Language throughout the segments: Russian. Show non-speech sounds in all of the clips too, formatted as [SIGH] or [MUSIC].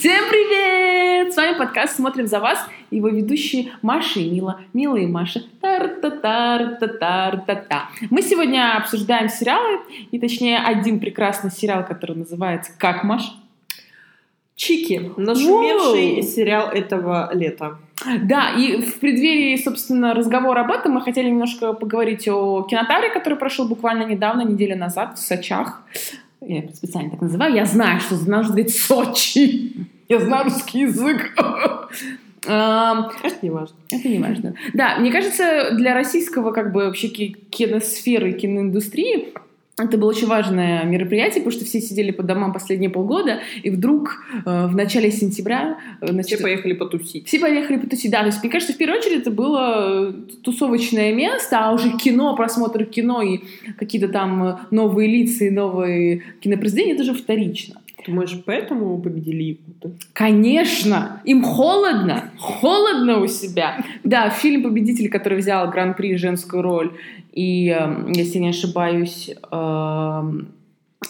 Всем привет! С вами подкаст «Смотрим за вас» и его ведущие Маша и Мила. Мила и Маша. Тар-та-тар-та-тар-та-та. Мы сегодня обсуждаем сериалы, и точнее один прекрасный сериал, который называется «Как, Маш?» Чики. Нашумевший Воу. сериал этого лета. Да, и в преддверии, собственно, разговора об этом мы хотели немножко поговорить о кинотавре, который прошел буквально недавно, неделю назад в Сочах я специально так называю, я знаю, что нужно говорить Сочи. Я знаю русский язык. [LAUGHS] Это не важно. Это не важно. Да, мне кажется, для российского как бы вообще киносферы, киноиндустрии это было очень важное мероприятие, потому что все сидели по домам последние полгода, и вдруг э, в начале сентября... Э, значит, все поехали потусить. Все поехали потусить, да. То есть, мне кажется, в первую очередь это было тусовочное место, а уже кино, просмотр кино и какие-то там э, новые лица и новые кинопроизведения, это уже вторично. Думаешь, поэтому победили якуты? Конечно! Им холодно! Холодно у себя! Да, фильм «Победитель», который взял гран-при женскую роль, и, эм, если не ошибаюсь, эм,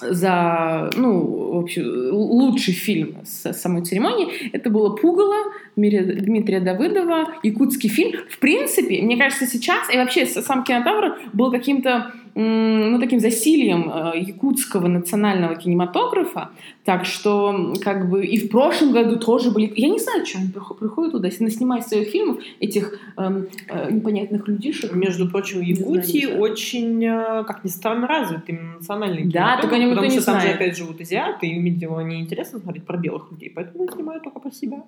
за, ну, в общем, лучший фильм с самой церемонии. Это было «Пугало» Дмитрия Давыдова, якутский фильм. В принципе, мне кажется, сейчас, и вообще сам кинотавр был каким-то ну, таким засилием э, якутского национального кинематографа. Так что, как бы, и в прошлом году тоже были... Я не знаю, что они приходят туда, снимать своих фильмов, этих эм, э, непонятных людишек. Между прочим, в Якутии знаю, очень, э, как ни странно, развит именно национальный Да, только они Потому что там знает. же опять живут азиаты, и им, видимо, неинтересно смотреть про белых людей, поэтому снимают только про себя.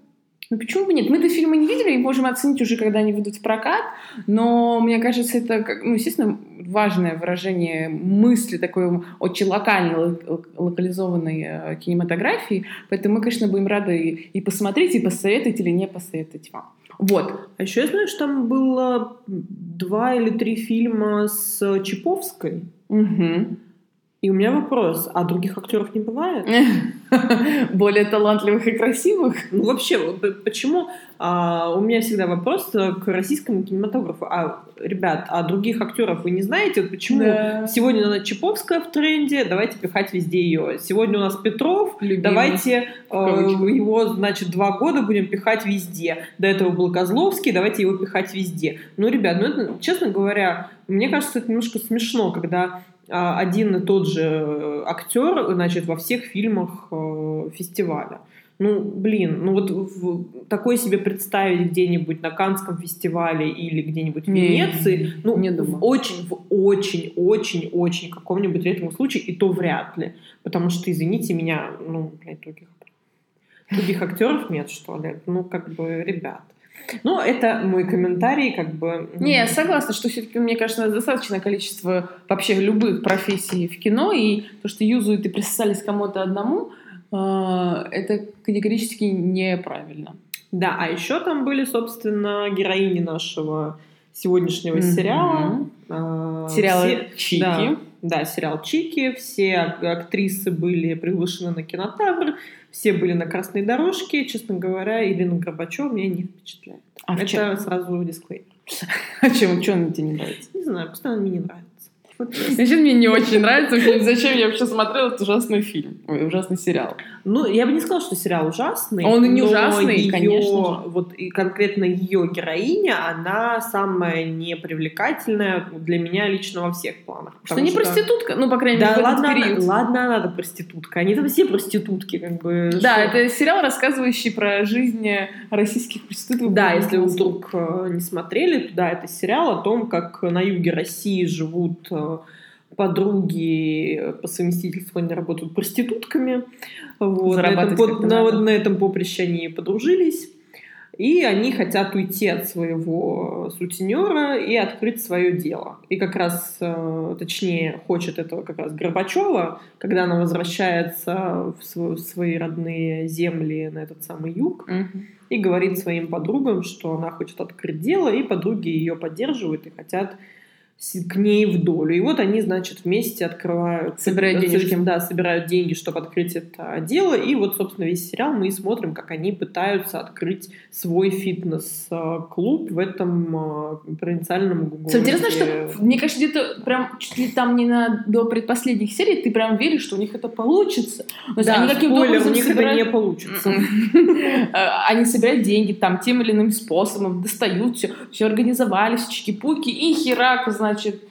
Ну почему бы нет? Мы-то фильмы не видели и можем оценить уже, когда они выйдут в прокат, но мне кажется, это, ну, естественно, важное выражение мысли такой очень локальной, локализованной э, кинематографии, поэтому мы, конечно, будем рады и посмотреть, и посоветовать или не посоветовать вам. Вот. А еще я знаю, что там было два или три фильма с Чиповской. Угу. И у меня вопрос, а других актеров не бывает? [LAUGHS] [LAUGHS] Более талантливых и красивых? Ну вообще, почему а, у меня всегда вопрос к российскому кинематографу. А, ребят, а других актеров вы не знаете? Почему да. сегодня она Чаповская в тренде, давайте пихать везде ее. Сегодня у нас Петров, Любимый. давайте э, его, значит, два года будем пихать везде. До этого был Козловский, давайте его пихать везде. Ну, ребят, ну это, честно говоря, мне кажется, это немножко смешно, когда один и тот же э, актер, значит, во всех фильмах э, фестиваля. Ну, блин, ну вот в, такое себе представить где-нибудь на Канском фестивале или где-нибудь в Венеции, ну, не думаю. в очень, в очень, очень, очень каком-нибудь редком случае, и то вряд ли. Потому что, извините меня, ну, блядь, других, других актеров нет, что ли. Ну, как бы, ребят. Ну, это мой комментарий, как бы... Не, я согласна, что все-таки, мне кажется, достаточное количество вообще любых профессий в кино, и то, что юзают и присосались кому-то одному, э, это категорически неправильно. Да, а еще там были, собственно, героини нашего сегодняшнего mm-hmm. сериала. Сериалы все, Чики. Да, да, сериал Чики. Все актрисы были приглашены на кинотавр все были на красной дорожке. Честно говоря, Ирина Горбачева меня не впечатляет. А Это чем? сразу дисклеймер. [LAUGHS] А чем? Что она тебе не нравится? Не знаю, просто она мне не нравится. Значит, мне не очень нравится. Зачем я вообще смотрела этот ужасный фильм? Ой, ужасный сериал. Ну, я бы не сказала, что сериал ужасный. Он и не ужасный, ее, конечно. Вот и конкретно ее героиня, она самая непривлекательная для меня лично во всех планах. Что не что... проститутка, ну, по крайней мере, да, в ладно, этот период. ладно, она проститутка. Они там все проститутки, как бы. Да, что... это сериал, рассказывающий про жизнь российских проституток. Да, если вы вдруг э, не смотрели, да, это сериал о том, как на юге России живут э, подруги по совместительству они работают проститутками. Вот. На, этом, по, на, на этом поприще они подружились. И они хотят уйти от своего сутенера и открыть свое дело. И как раз, э, точнее, хочет этого как раз Горбачева, когда она возвращается в, свой, в свои родные земли на этот самый юг, mm-hmm. и говорит своим подругам, что она хочет открыть дело, и подруги ее поддерживают и хотят к ней в долю. И вот они, значит, вместе открывают... Собирают денежки. Да, собирают деньги, чтобы открыть это дело. И вот, собственно, весь сериал мы смотрим, как они пытаются открыть свой фитнес-клуб в этом э, провинциальном городе. Интересно, что, мне кажется, где-то прям чуть ли там не на, до предпоследних серий ты прям веришь, что у них это получится. Но да, они спойлер, у них собирают... это не получится. [LAUGHS] Они собирают деньги там тем или иным способом, достают все, все организовались, чики-пуки, и херак, значит, значит,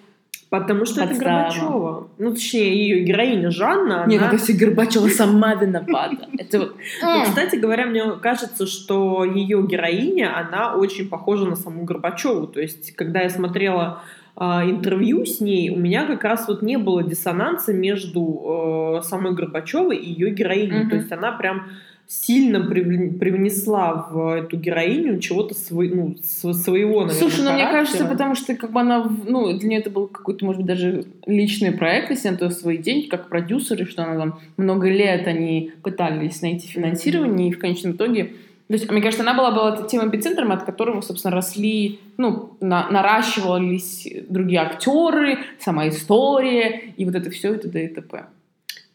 Потому что подстава. это Горбачева. Ну, точнее, ее героиня Жанна. Нет, она... это все Горбачева сама виновата. Это [LAUGHS] вот... Кстати говоря, мне кажется, что ее героиня, она очень похожа на саму Горбачеву. То есть, когда я смотрела э, интервью с ней, у меня как раз вот не было диссонанса между э, самой Горбачевой и ее героиней. То есть, она прям сильно привнесла в эту героиню чего-то свой, ну, своего, наверное, Слушай, ну мне кажется, потому что как бы она, ну, для нее это был какой-то, может быть, даже личный проект, если она то свои деньги, как продюсеры, что она там много лет они пытались найти финансирование, и в конечном итоге то есть, мне кажется, она была, была тем эпицентром, от которого, собственно, росли, ну, на, наращивались другие актеры, сама история, и вот это все, это т.д. и т.п.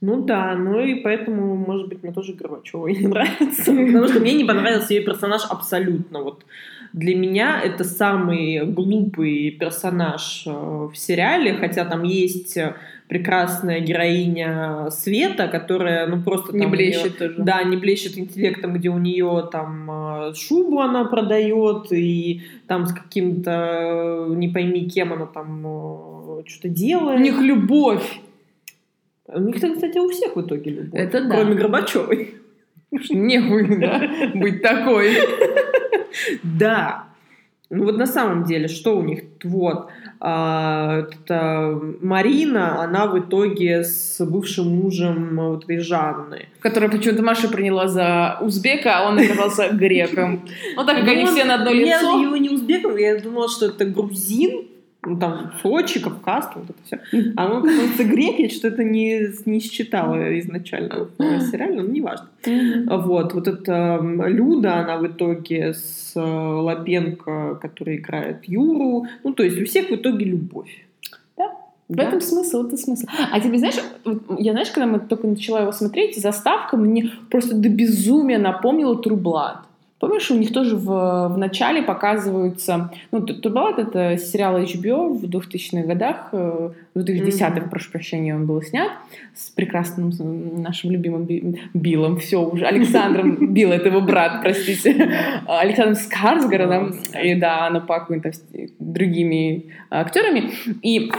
Ну да, ну и поэтому, может быть, мне тоже Горбачева [LAUGHS] не нравится. Потому что мне не понравился ее персонаж абсолютно. Вот для меня это самый глупый персонаж э, в сериале, хотя там есть прекрасная героиня Света, которая, ну, просто не там блещет нее, тоже. Да, не блещет интеллектом, где у нее там э, шубу она продает, и там с каким-то, не пойми кем она там э, что-то делает. У них любовь. У них, кстати, у всех в итоге любовь. Это да. Кроме Горбачевой. Нехуй, да, быть такой. Да. Ну вот на самом деле, что у них? Вот. А, это Марина, она в итоге с бывшим мужем вот этой Жанны. Которая почему-то Маша приняла за узбека, а он оказался греком. Ну так как они все на одно лицо. Я его не узбеком, я думала, что это грузин ну, там, Сочи, Кавказ, вот это все. А он, оказывается, грек, я что-то не, не считала изначально в сериале, но неважно. Вот, вот эта Люда, она в итоге с э, Лапенко, который играет Юру, ну, то есть у всех в итоге любовь. Да. В этом смысл, это смысл. А тебе знаешь, я знаешь, когда мы только начала его смотреть, заставка мне просто до безумия напомнила Трублат. Помнишь, у них тоже в, в начале показываются... Ну, Турбалат — это сериал HBO в 2000-х годах, э, в 2010-х, mm-hmm. прошу прощения, он был снят с прекрасным нашим любимым Биллом, все уже, Александром Билл, это его брат, простите, Александром Скарсгородом, и да, Анна Пакуин, другими актерами. И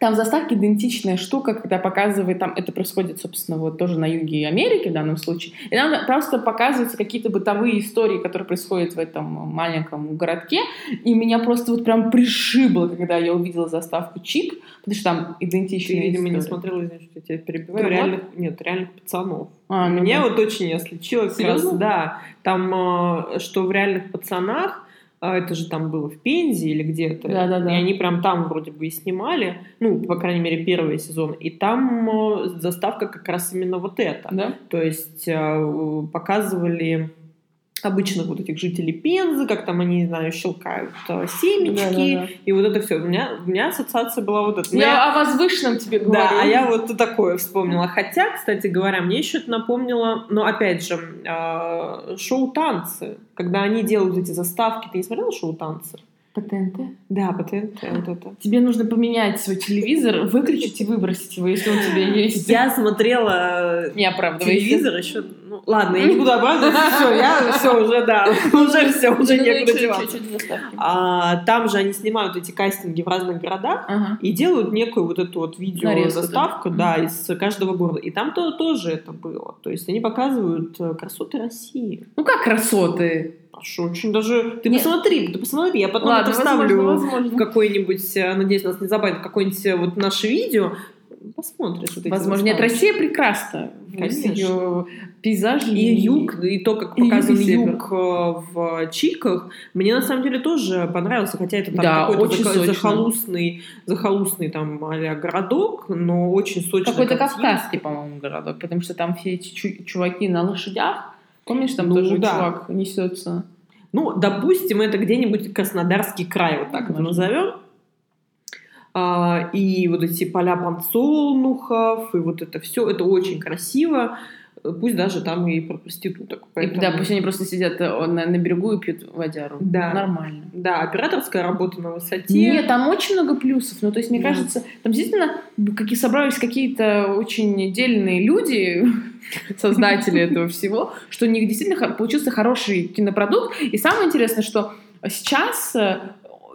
там в заставке идентичная штука, когда показывает, там это происходит, собственно, вот тоже на юге Америки в данном случае, и там просто показываются какие-то бытовые истории, которые происходят в этом маленьком городке, и меня просто вот прям пришибло, когда я увидела заставку Чик, потому что там идентичные Ты, видимо, истории. не смотрела, что я тебя перебиваю, реальных, нет, реальных пацанов. А, ну Меня ну, вот очень осличило как раз, да, там, э, что в реальных пацанах а это же там было в Пензе или где-то. Да, да, да. И они прям там вроде бы и снимали, ну, по крайней мере, первый сезон. И там э, заставка как раз именно вот эта. Да? То есть э, показывали обычных вот этих жителей Пензы, как там они, не знаю, щелкают э, семечки, да, да, да. и вот это все. У меня, у меня ассоциация была вот эта. Я меня... о возвышенном тебе говорю. Да, а я вот такое вспомнила. Хотя, кстати говоря, мне еще это напомнило, ну, опять же, э, шоу «Танцы», когда они делают эти заставки. Ты не смотрела шоу «Танцы»? По ТНТ? Да, по ТНТ. Вот это. Тебе нужно поменять свой телевизор, выключить и выбросить его, если он у тебя есть. Я смотрела не телевизор еще. Ну, ладно, я не буду оправдываться. [LAUGHS] Все, я все уже, да, [LAUGHS] уже все, уже некуда деваться. А, там же они снимают эти кастинги в разных городах и делают некую вот эту вот видео заставку, да, из каждого города. И там то тоже это было. То есть они показывают э, красоты России. Ну как красоты? Аж очень даже... Ты Нет. посмотри, ты посмотри, я потом Ладно, это вставлю возможно, возможно. какой-нибудь, э, надеюсь, нас не забанят, какое-нибудь э, вот наше видео, посмотришь. Вот Возможно. Нет, Россия прекрасна. Конечно. Ее пейзажи. И юг, и то, как показан юг, юг э, в Чиках, мне на самом деле тоже понравился, хотя это там да, какой-то очень зах- захолустный, захолустный там а городок, но очень сочный. Какой-то кавказский, по-моему, городок, потому что там все эти чуваки на лошадях, Помнишь, там ну, тоже да. чувак несется? Ну, допустим, это где-нибудь Краснодарский край, вот так это назовем. А, и вот эти поля подсолнухов, и вот это все, это очень красиво. Пусть даже там и про проституток. Поэтому... Да, пусть они просто сидят э, на, на берегу и пьют водяру. Да. Нормально. Да, операторская работа на высоте. Нет, там очень много плюсов. Ну, то есть, мне да. кажется, там действительно какие собрались какие-то очень дельные люди, [LAUGHS] создатели [LAUGHS] этого всего, что у них действительно получился хороший кинопродукт. И самое интересное, что сейчас э,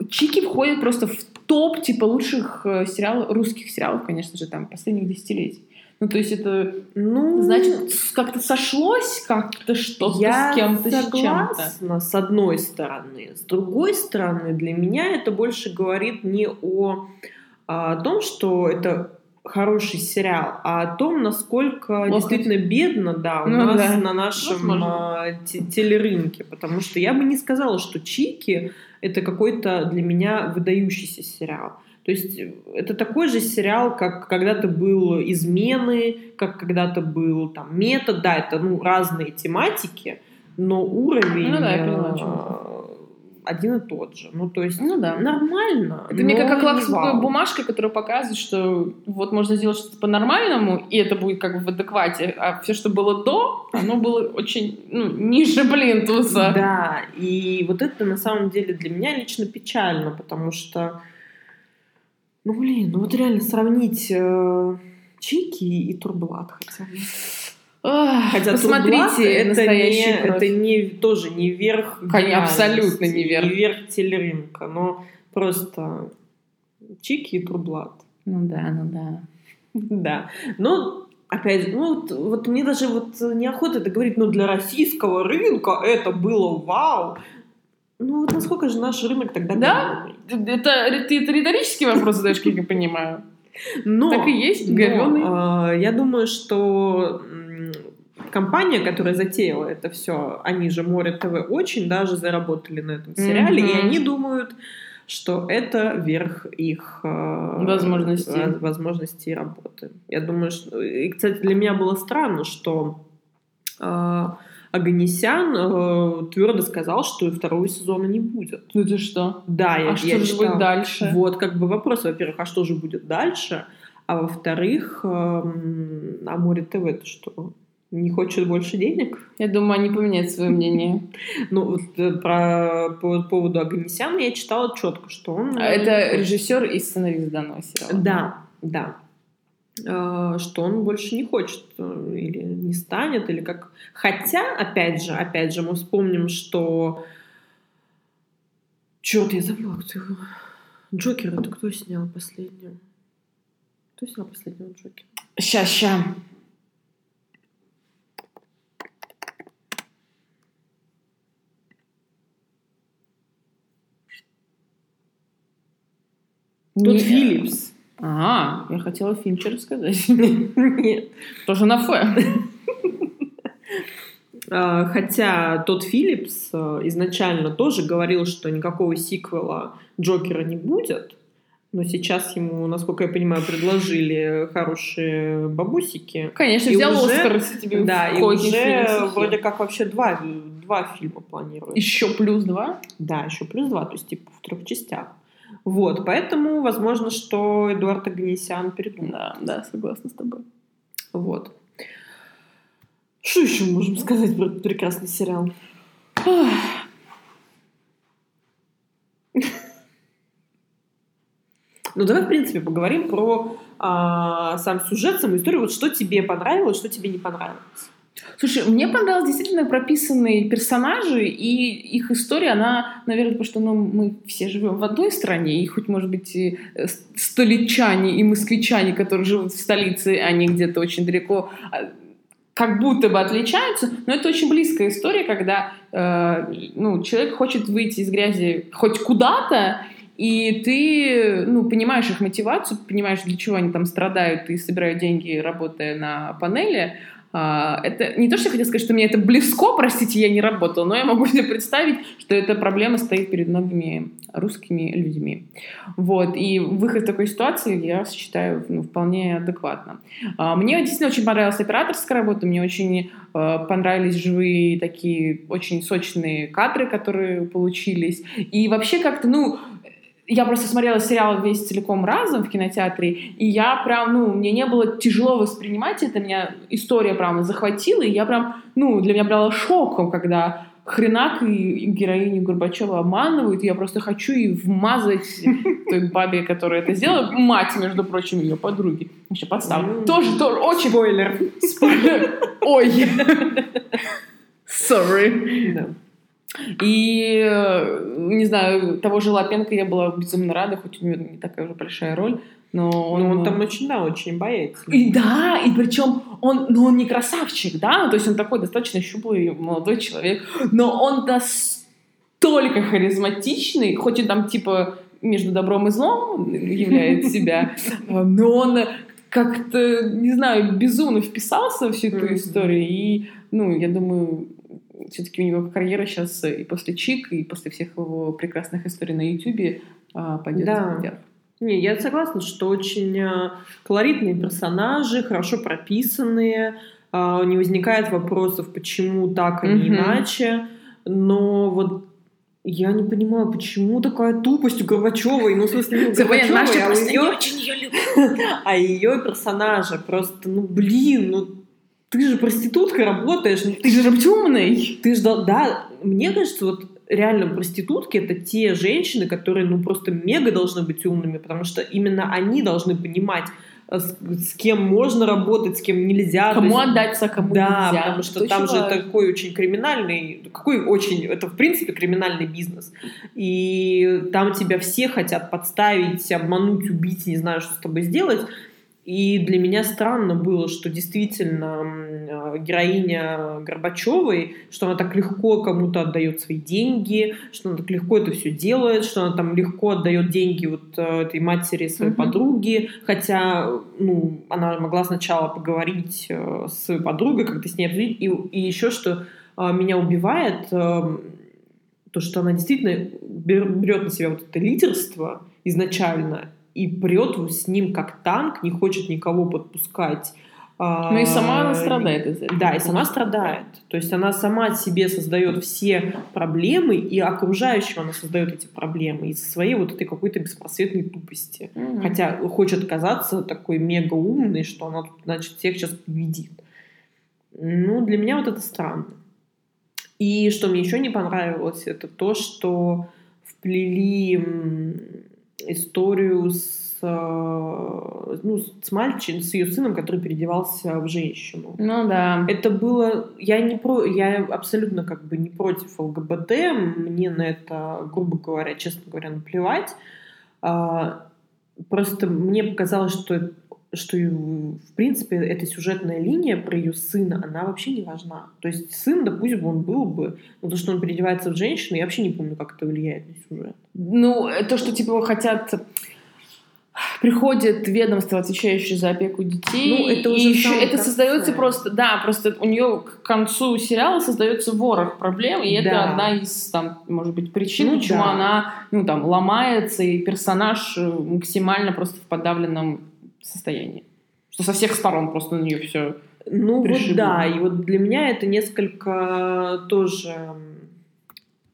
Чики входят просто в топ типа лучших э, сериалов, русских сериалов, конечно же, там последних десятилетий. Ну, то есть это, ну, значит, как-то сошлось как-то что-то с кем-то, с чем-то. с одной стороны. С другой стороны, для меня это больше говорит не о, а, о том, что это хороший сериал, а о том, насколько Плохо. действительно бедно, да, у ну, нас да. на нашем а, телерынке. Потому что я бы не сказала, что Чики это какой-то для меня выдающийся сериал. То есть э, это такой же сериал, как когда-то был «Измены», как когда-то был там «Метод». Да, это ну, разные тематики, но уровень ну, да, я поняла, э, один и тот же. Ну, то есть ну, да. нормально. Это мне как лакмусовая бумажка, которая показывает, что вот можно сделать что-то по-нормальному, и это будет как бы в адеквате. А все, что было до, оно было очень ну, ниже плинтуса. Да, и вот это на самом деле для меня лично печально, потому что ну, блин, ну вот реально сравнить э, Чики и Турблат хотя бы. Хотя посмотрите, это не, это не тоже не верх Конечно, абсолютно не верх. Не верх телерынка, но просто Чики и Турблат. Ну да, ну да. Да. Но опять ну вот, вот мне даже вот неохота это говорить, но для российского рынка это было вау. Ну вот насколько же наш рынок тогда Да? Это, ты это риторический вопрос задаешь, как я понимаю. Но, так и есть, говёный. Но, э, я думаю, что компания, которая затеяла это все, они же Море ТВ очень даже заработали на этом сериале, mm-hmm. и они думают, что это верх их э, возможностей. возможностей работы. Я думаю, что... И, кстати, для меня было странно, что э, Аганесян э, твердо сказал, что и второго сезона не будет. Ну ты что? Да, я, а я что же будет дальше? Вот как бы вопрос, во-первых, а что же будет дальше? А во-вторых, э, а Море ТВ это что? Не хочет больше денег? Я думаю, они поменяют свое мнение. [LAUGHS] Ну, вот э, про, по поводу Аганесяна я читала четко, что он... А это режиссер и сценарист данного сериала. Да, да. Э, что он больше не хочет э, или не станет, или как... Хотя, опять же, опять же, мы вспомним, что... Черт, я забыла, кто его... Джокер, это кто снял последнюю? Кто снял последнего Джокера? Ща, ща. Тут Филлипс. А, я хотела Финчер сказать. [LAUGHS] Нет. Тоже на Ф. [LAUGHS] А, хотя тот Филлипс э, изначально тоже говорил, что никакого сиквела Джокера не будет. Но сейчас ему, насколько я понимаю, предложили хорошие бабусики. Конечно, и взял уже, Оскар, если тебе Да, и уже вроде как вообще два, два фильма планируют. Еще плюс два? Да, еще плюс два, то есть типа в трех частях. Вот, поэтому возможно, что Эдуард Аганесян передумал. Да, да, согласна с тобой. Вот. Что еще можем сказать про этот прекрасный сериал? Ну, давай, в принципе, поговорим про а, сам сюжет, саму историю. Вот что тебе понравилось, что тебе не понравилось. Слушай, мне понравились действительно прописанные персонажи, и их история, она, наверное, потому что ну, мы все живем в одной стране, и хоть, может быть, и э, столичане и москвичане, которые живут в столице, они где-то очень далеко, а, как будто бы отличаются, но это очень близкая история, когда э, ну, человек хочет выйти из грязи хоть куда-то, и ты ну, понимаешь их мотивацию, понимаешь, для чего они там страдают и собирают деньги, работая на панели, это не то, что я хотела сказать, что мне это близко, простите, я не работала, но я могу себе представить, что эта проблема стоит перед многими русскими людьми. Вот. И выход такой ситуации я считаю ну, вполне адекватно. А, мне действительно очень понравилась операторская работа, мне очень а, понравились живые такие очень сочные кадры, которые получились. И вообще как-то, ну, я просто смотрела сериал весь целиком разом в кинотеатре, и я прям, ну, мне не было тяжело воспринимать это, меня история прям захватила, и я прям, ну, для меня было шоком, когда хренак и героиню Горбачева обманывают, и я просто хочу и вмазать [LAUGHS] той бабе, которая это сделала, мать, между прочим, ее подруги. Вообще подстав. Mm. Тоже, тоже, очень... Спойлер. Спойлер. Ой. [LAUGHS] Sorry. И, э, не знаю, того же Лапенко я была безумно рада, хоть у него не такая уже большая роль, но он, ну, он там очень, да, очень боец. И да, и причем он, ну, он не красавчик, да, то есть он такой достаточно щуплый молодой человек, но он настолько харизматичный, хоть и там типа между добром и злом являет себя, [LAUGHS] но он как-то, не знаю, безумно вписался в всю эту историю, и, ну, я думаю, все-таки у него карьера сейчас и после Чик, и после всех его прекрасных историй на Ютубе а, пойдет да. вверх. Не, я согласна, что очень э, колоритные персонажи, хорошо прописанные, а, не возникает вопросов, почему так, а не mm-hmm. иначе. Но вот я не понимаю, почему такая тупость у Горбачевой. Ну, в смысле, не у Горбачевой, а у ее... [LAUGHS] А ее персонажа просто, ну, блин, ну, ты же проституткой работаешь. Ты же умный. Ты же, да, мне кажется, вот реально проститутки это те женщины, которые ну просто мега должны быть умными, потому что именно они должны понимать, э, с, с кем можно работать, с кем нельзя. Кому есть, отдаться, кому да, нельзя. потому что там же такой очень криминальный, какой очень, это в принципе криминальный бизнес. И там тебя все хотят подставить, обмануть, убить, не знаю, что с тобой сделать. И для меня странно было, что действительно а, героиня Горбачевой, что она так легко кому-то отдает свои деньги, что она так легко это все делает, что она там легко отдает деньги вот а, этой матери своей mm-hmm. подруги, хотя ну, она могла сначала поговорить а, с своей подругой, как-то с ней обсудить, и, и еще что меня убивает, то, что она действительно берет на себя вот это лидерство изначально, и прет с ним как танк, не хочет никого подпускать. Ну и сама она страдает из этого. Да, и сама страдает. То есть она сама себе создает все проблемы, и окружающим она создает эти проблемы из-за своей вот этой какой-то беспросветной тупости. Mm-hmm. Хотя хочет казаться такой мега умной, что она значит, всех сейчас победит. Ну, для меня вот это странно. И что мне еще не понравилось, это то, что вплели историю с, э, ну, с мальчиком, с ее сыном, который переодевался в женщину. Ну да. Это было... Я, не про, я абсолютно как бы не против ЛГБТ. Мне на это, грубо говоря, честно говоря, наплевать. А, просто мне показалось, что что, в принципе, эта сюжетная линия про ее сына, она вообще не важна. То есть сын, да пусть бы он был бы, но то, что он переодевается в женщину, я вообще не помню, как это влияет на сюжет. Ну, то, что, типа, хотят приходит ведомство, отвечающее за опеку детей. Ну, это уже и еще это создается просто, да, просто у нее к концу сериала создается ворох проблем, и да. это одна из, там, может быть, причин, ну, почему да. она, ну, там, ломается, и персонаж максимально просто в подавленном состоянии. Что со всех сторон просто на нее все Ну пришибло. вот да, и вот для меня это несколько тоже...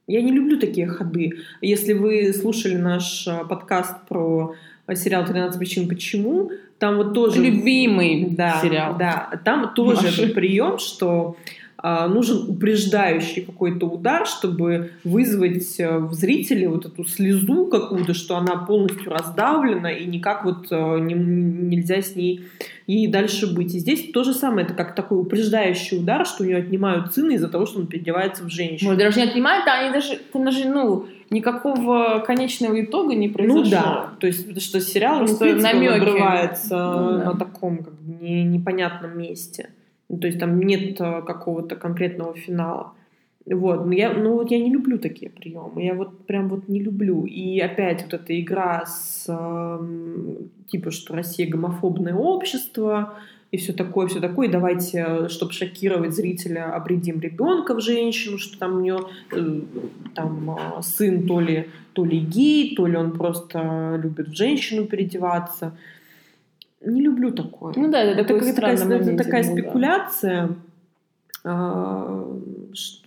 Я не люблю такие ходы. Если вы слушали наш э, подкаст про сериал «13 причин почему», там вот тоже... Любимый да, сериал. Да, там тоже прием, что нужен упреждающий какой-то удар, чтобы вызвать э, в зрителе вот эту слезу какую-то, что она полностью раздавлена и никак вот э, не, нельзя с ней ей дальше быть. И здесь то же самое, это как такой упреждающий удар, что у нее отнимают сына из-за того, что он переодевается в женщину. Ну, даже не отнимают, а они даже, там даже, ну, никакого конечного итога не произошло. Ну да, то есть потому что сериал Просто намеки. обрывается ну, да. на таком как бы не, непонятном месте. Ну, то есть там нет э, какого-то конкретного финала. Вот, но я, ну вот я не люблю такие приемы, я вот прям вот не люблю. И опять вот эта игра с э, типа, что Россия гомофобное общество и все такое, все такое. И давайте, чтобы шокировать зрителя, обредим ребенка в женщину, что там у нее э, там э, сын то ли то ли гей, то ли он просто любит в женщину переодеваться не люблю такое. Ну да, это, это, такая, это такая момент, спекуляция. Да.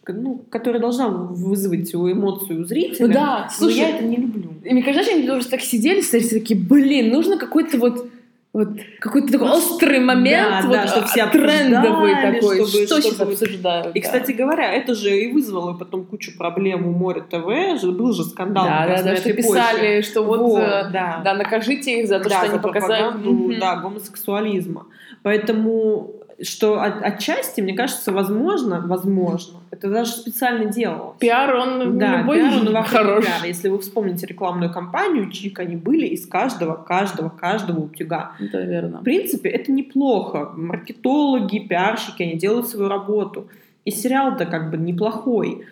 ну, которая должна вызвать эмоцию у зрителя. Ну да, слушай, я это не люблю. И мне кажется, они тоже так сидели, кстати, такие, блин, нужно какой-то вот вот какой-то такой острый момент, да, вот да, чтобы все трендовый такой, чтобы, что чтобы... сейчас обсуждают. И, да. кстати говоря, это же и вызвало потом кучу проблем у Море ТВ, был же скандал. Да, да, да, что писали, почве. что вот, вот да. да, накажите их за то, да, что за они показали. Mm-hmm. Да, гомосексуализма. Поэтому что от, отчасти, мне кажется, возможно, возможно, это даже специально делалось. Пиар, он да, любой пиар, он хорош. Пиар. Если вы вспомните рекламную кампанию, чик они были из каждого, каждого, каждого утюга. Это верно. В принципе, это неплохо. Маркетологи, пиарщики, они делают свою работу. И сериал-то как бы неплохой.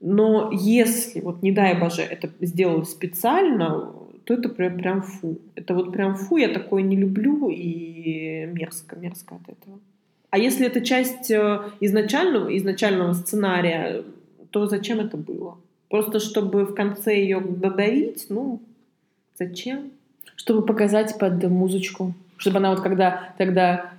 Но если, вот не дай боже, это сделали специально, то это прям, прям фу. Это вот прям фу, я такое не люблю и мерзко, мерзко от этого. А если это часть э, изначального, изначального сценария, то зачем это было? Просто чтобы в конце ее додавить? Ну, зачем? Чтобы показать под музычку. Чтобы она вот когда тогда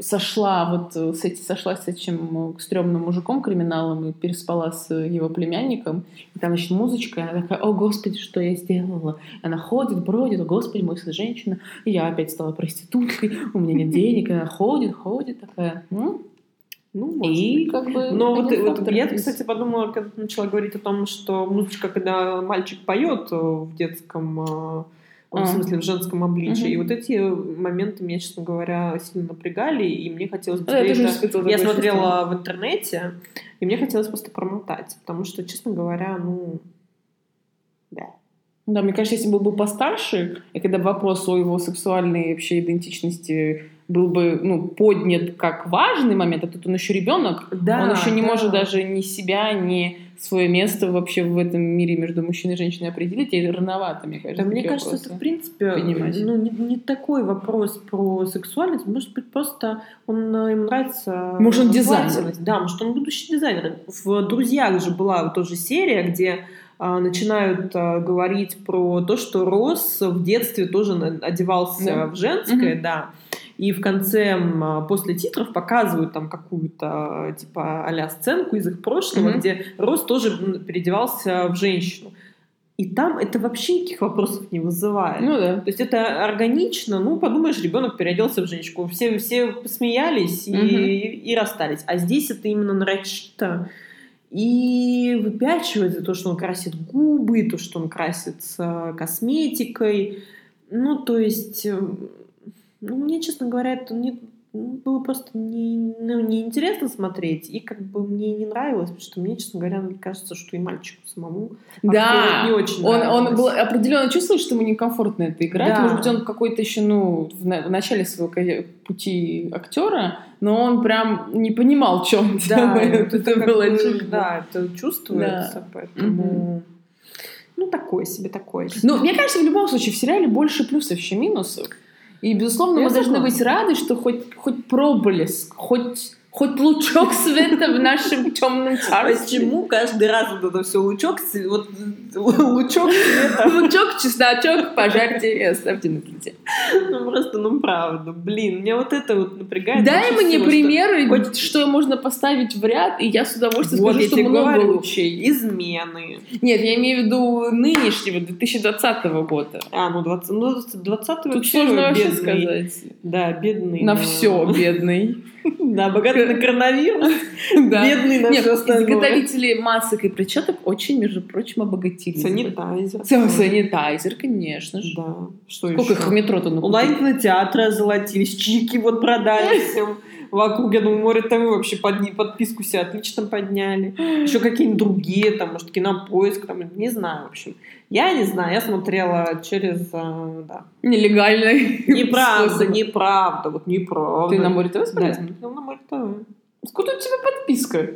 сошла вот э, с эти, сошла с этим стрёмным мужиком криминалом и переспала с его племянником, и там, значит, музычка, и она такая, о, господи, что я сделала? Она ходит, бродит, о, господи, мой сын женщина, и я опять стала проституткой, у меня нет денег, и она ходит, ходит, такая, М? Ну, и быть. как бы... Но вот, вот я, кстати, подумала, когда начала говорить о том, что музычка, когда мальчик поет в детском в смысле в женском обличии. Угу. И вот эти моменты меня, честно говоря, сильно напрягали, и мне хотелось бы... Да, я, это... я смотрела в интернете, и мне хотелось просто промотать, потому что, честно говоря, ну... Да. Да, мне кажется, если был бы постарше, и когда вопрос о его сексуальной вообще идентичности был бы ну, поднят как важный момент, а тут он еще ребенок, да, он еще не да. может даже ни себя, ни свое место вообще в этом мире между мужчиной и женщиной определить, и рановато, мне кажется. Да, мне кажется, это, в принципе, понимать. ну, не, не такой вопрос про сексуальность, может быть, просто он, э, ему нравится... Может, он дизайнер. Да, может, он будущий дизайнер. В «Друзьях» же была тоже серия, где а, начинают а, говорить про то, что Рос в детстве тоже одевался Да. в женское, Мгм. да. И в конце, после титров, показывают там какую-то, типа, а сценку из их прошлого, Мгм. где Рос тоже переодевался в женщину. И там это вообще никаких вопросов не вызывает. Ну да. То есть это органично, ну, подумаешь, ребенок переоделся в женщину. Все, все посмеялись и, Мгм. и расстались. А здесь это именно нарочито и выпячивает за то, что он красит губы, то, что он красится косметикой. Ну, то есть, э, ну, мне, честно говоря, это не, ну, было просто не, ну, неинтересно смотреть, и как бы мне не нравилось, потому что мне, честно говоря, мне кажется, что и мальчику самому Да, не очень он, он был определенно чувствовал, что ему некомфортно это играть. Да. Может быть, он какой-то еще, ну, в, на- в начале своего пути актера, но он прям не понимал, что он Да, [LAUGHS] делает. это, Это было бы, да, это чувствуется, поэтому... Ну, такое себе, такое себе. Ну, мне кажется, в любом случае, в сериале больше плюсов, чем минусов. И, безусловно, Я мы должны согласна. быть рады, что хоть, хоть проблеск, хоть, хоть лучок света в нашем темном царстве. Почему каждый раз вот это все лучок, вот лучок света? Лучок, чесночок, пожарьте и оставьте на плите. Ну просто, ну правда, блин, меня вот это вот напрягает. Дай мне что- примеры, хоть- что можно поставить в ряд, и я с удовольствием Вот, скажу, я что много говорю, лучей. измены. Нет, я имею в виду нынешнего, 2020 года. А, ну 20, ну 20 Тут сложно вообще сказать. Да, бедный. На да. все, бедный. [LAUGHS] Да, богатый на коронавирус, [LAUGHS] бедный на все остальное. изготовители масок и перчаток очень, между прочим, обогатились. Санитайзер. Сан- Санитайзер, конечно же. Да. Что Сколько их в метро-то накупили? Онлайн-кинотеатры озолотились, чики вот продали всем вокруг. Я думаю, море ТВ вообще под, подписку себе отлично подняли. Еще какие-нибудь другие, там, может, кинопоиск, там, не знаю, в общем. Я не знаю, я смотрела через, а, да. Нелегальный. Неправда, неправда, вот неправда. Ты на море ТВ Да, смотрела? на море ТВ. Откуда у тебя подписка?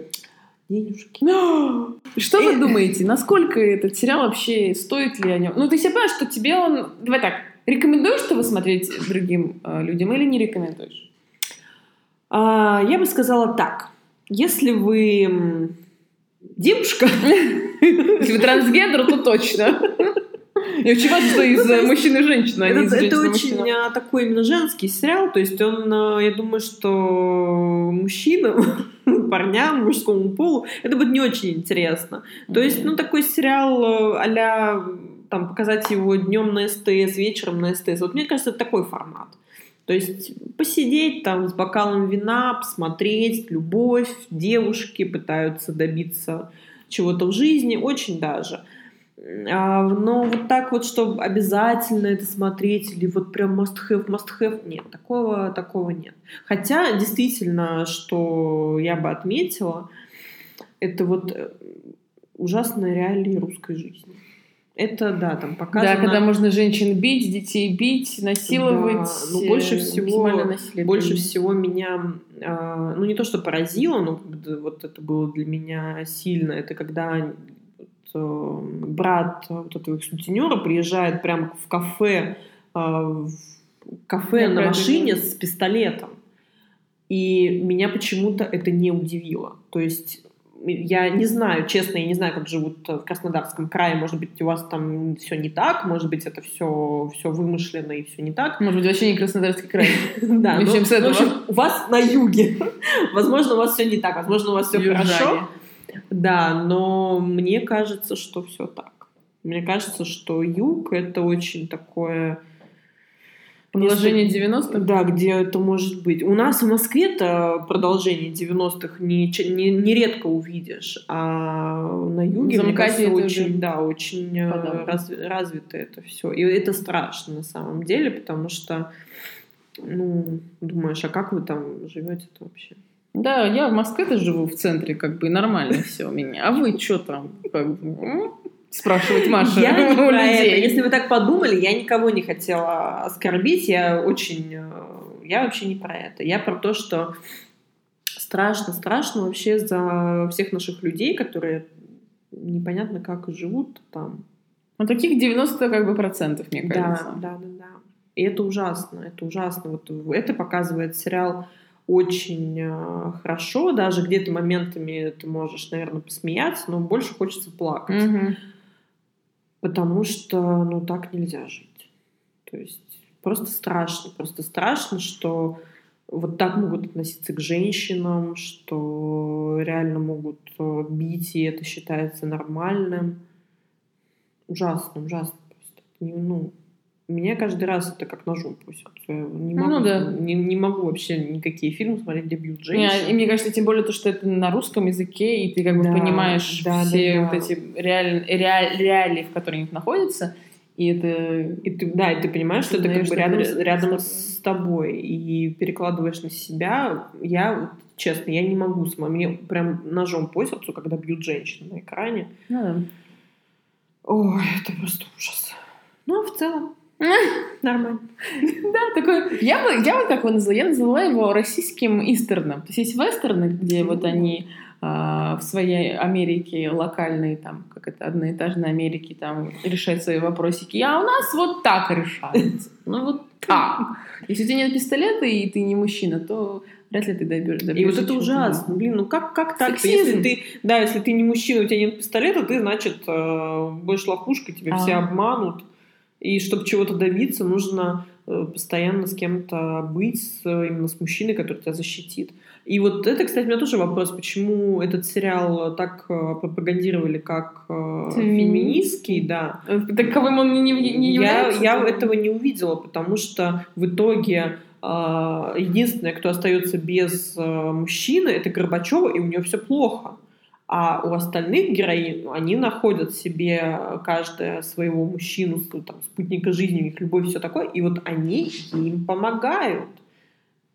Денежки. [GASPS] Что вы думаете, насколько этот сериал вообще, стоит ли о нем? Ну, ты себе понимаешь, что тебе он... Давай так, рекомендуешь его смотреть другим э, людям или не рекомендуешь? А, я бы сказала так. Если вы девушка, Если вы трансгендер, то точно. И очень важно, что из э, мужчин и женщин, а не из это, это очень а, такой именно женский сериал, то есть он, а, я думаю, что мужчинам [LAUGHS] парням, мужскому полу, это будет не очень интересно. То есть, ну, такой сериал а там, показать его днем на СТС, вечером на СТС. Вот мне кажется, это такой формат. То есть посидеть там с бокалом вина, посмотреть, любовь, девушки пытаются добиться чего-то в жизни, очень даже. А, но вот так вот, чтобы обязательно это смотреть, или вот прям must have, must have, нет, такого, такого нет. Хотя, действительно, что я бы отметила, это вот э, ужасные реалии русской жизни. Это, да, там показано... Да, когда можно женщин бить, детей бить, насиловать. Да, ну, больше всего, больше всего меня, э, ну, не то, что поразило, но вот это было для меня сильно, это когда Э, брат вот этого их сутенера приезжает прямо в кафе, э, в кафе Я на машине с пистолетом. И меня почему-то это не удивило. То есть я не знаю, честно, я не знаю, как живут в Краснодарском крае. Может быть, у вас там все не так, может быть, это все, все вымышленно и все не так. Может быть, вообще не Краснодарский край. [LAUGHS] Да, ну, в общем, у вас на юге. [LAUGHS] Возможно, у вас все не так, возможно, у вас все хорошо. Да, но мне кажется, что все так. Мне кажется, что юг это очень такое... Продолжение 90-х? Да, где это может быть. У нас в Москве это продолжение 90-х не, не, не редко увидишь, а на юге, Замыкайте мне кажется, очень, да, очень э, раз, развито это все. И это страшно на самом деле, потому что, ну, думаешь, а как вы там живете-то вообще? Да, я в Москве-то живу в центре, как бы нормально все у меня. А вы что там? Спрашивать Маша. Я [LAUGHS] не про это. Если вы так подумали, я никого не хотела оскорбить. Я очень... Э, я вообще не про это. Я про то, что страшно, страшно вообще за всех наших людей, которые непонятно как живут там. Ну, таких 90 как бы процентов, мне кажется. Да, да, да, да. И это ужасно, это ужасно. Вот это показывает сериал очень э, хорошо, даже где-то моментами ты можешь, наверное, посмеяться, но больше хочется плакать. Угу. Потому что, ну, так нельзя жить. То есть просто страшно, просто страшно, что вот так могут относиться к женщинам, что реально могут э, бить, и это считается нормальным. Ужасно, ужасно просто. Ну, меня каждый раз это как ножом просят. Не могу, ну, да. не, не могу вообще никакие фильмы смотреть, где бьют женщин. И мне кажется, тем более то, что это на русском языке, и ты как бы да, понимаешь да, все да, да. вот эти реаль, реаль, реалии, в которых они находятся, и это... И ты, да, и ты понимаешь, что это как бы рядом, рядом с тобой, и перекладываешь на себя. Я, честно, я не могу с мне прям ножом по сердцу, когда бьют женщину на экране. Ну, да. Ой, это просто ужас. Ну, а в целом, Нормально. [LAUGHS] Да, такой... Я бы, я бы как его назвала? Я назвала его российским истерном. То есть есть вестерны, где вот они а, в своей Америке локальной, там, как это, одноэтажной Америке, там, решают свои вопросики. А у нас вот так решается. Ну, вот так. Если у тебя нет пистолета, и ты не мужчина, то вряд ли ты добьешь. И вот это ужасно. Блин, ну как, как так? Если ты, да, если ты не мужчина, у тебя нет пистолета, ты, значит, э, будешь лохушкой, тебя все а. обманут. И чтобы чего-то добиться, нужно э, постоянно с кем-то быть, с, именно с мужчиной, который тебя защитит. И вот это, кстати, у меня тоже вопрос, почему этот сериал так э, пропагандировали как э, феминистский, да. Таковым он не, не, не является? Я, я этого не увидела, потому что в итоге единственное, кто остается без мужчины, это Горбачева, и у нее все плохо. А у остальных героинь, они находят себе каждая своего мужчину, там, спутника жизни, у них любовь, все такое, и вот они им помогают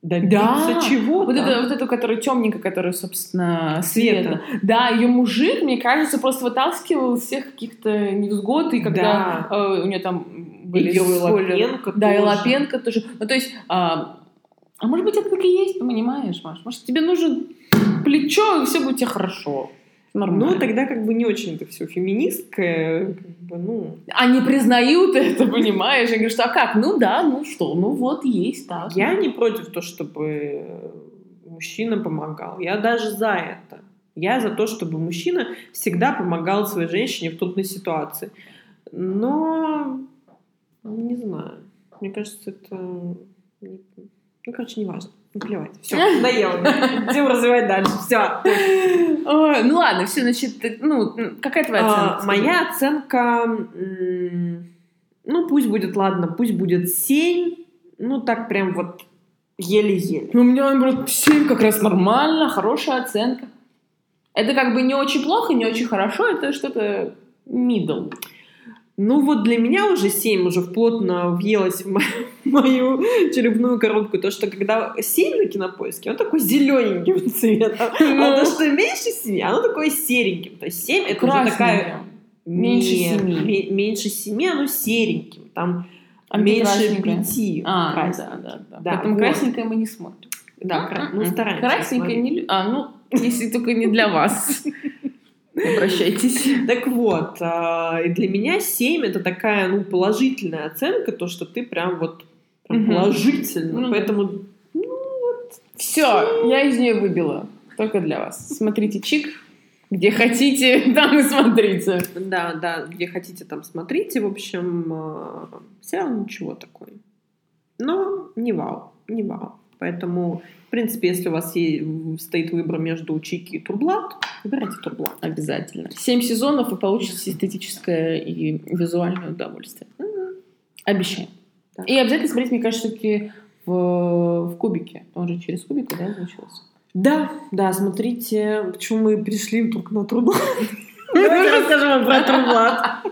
добиться да, чего-то. Вот это, вот эту, которая темненькая, которая, собственно, Света. Света. Да, ее мужик, мне кажется, просто вытаскивал всех каких-то невзгод, и когда да. э, у нее там были и Лапенко Да, тоже. и Лапенко тоже. Ну, то есть, а, а может быть, это так и есть, понимаешь, Маш? Может, тебе нужен плечо, и все будет тебе хорошо. Нормально. Ну, тогда как бы не очень это все феминисткое, как бы, ну... Они признают это, понимаешь? Я говорю, что а как? Ну да, ну что, ну вот есть так. Я не против того, чтобы мужчина помогал. Я даже за это. Я за то, чтобы мужчина всегда помогал своей женщине в трудной ситуации. Но не знаю. Мне кажется, это... Ну, короче, не важно. Плевать. [LAUGHS] Все, надоело. Идем развивать дальше. Все. Ну ладно, все, значит, ну, какая твоя А, оценка? Моя оценка, ну пусть будет, ладно, пусть будет 7. Ну так прям вот еле-еле. Ну, у меня, наоборот, 7 как раз нормально, хорошая оценка. Это как бы не очень плохо, не очень хорошо, это что-то middle. Ну вот для меня уже 7 уже плотно въелось в мо- [LAUGHS] мою черепную коробку. То, что когда 7 на кинопоиске, он такой зелененьким [LAUGHS] цветом. Ну. А то, что меньше 7, оно такое сереньким. То есть 7 это уже такая... Меньше Нет, семи. ме- меньше 7, оно сереньким. Там А меньше красненькое? 5 А, да, да, да. Да, Поэтому вот. красненькое мы не смотрим. Да, ну М-м. стараемся. Красненькое смотреть. не А, ну, если только не для вас. [LAUGHS] Обращайтесь. [LAUGHS] Так вот, а, и для меня 7 это такая, ну, положительная оценка, то, что ты прям вот прям положительно. Ну. Поэтому Все, я из нее выбила. Только для вас. Смотрите чик, где хотите, [LAUGHS] там и смотрите. Да, да, где хотите, там смотрите. В общем, сериал ничего такой. Но не вау, не вау. Поэтому, в принципе, если у вас стоит выбор между Чики и Турблат, выбирайте Турблат. Обязательно. Семь сезонов, и получите эстетическое и визуальное удовольствие. Обещаем. Да. И обязательно смотреть, мне кажется, все-таки в, в кубике. Он же через кубику, да, начался? Да, да, смотрите, почему мы пришли вдруг на Турблат. Давайте расскажем вам про Турблат.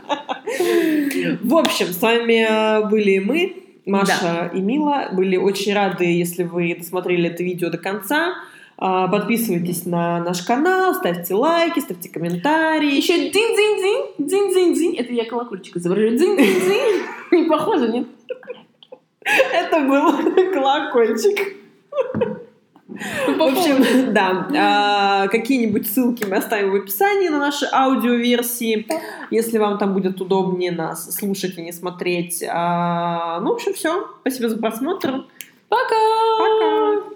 В общем, с вами были мы, Маша и Мила. Были очень рады, если вы досмотрели это видео до конца. А, Подписывайтесь на наш канал, ставьте лайки, ставьте комментарии. Еще дзинь-дзинь-дзинь, дзинь-дзинь-дзинь. Это я колокольчик изображаю. Дзинь-дзинь-дзинь. Не похоже, нет? Это был [LAUGHS] колокольчик. В общем, да, а, какие-нибудь ссылки мы оставим в описании на наши аудиоверсии, если вам там будет удобнее нас слушать и не смотреть. А, Ну, в общем, все. Спасибо за просмотр. Пока! Пока!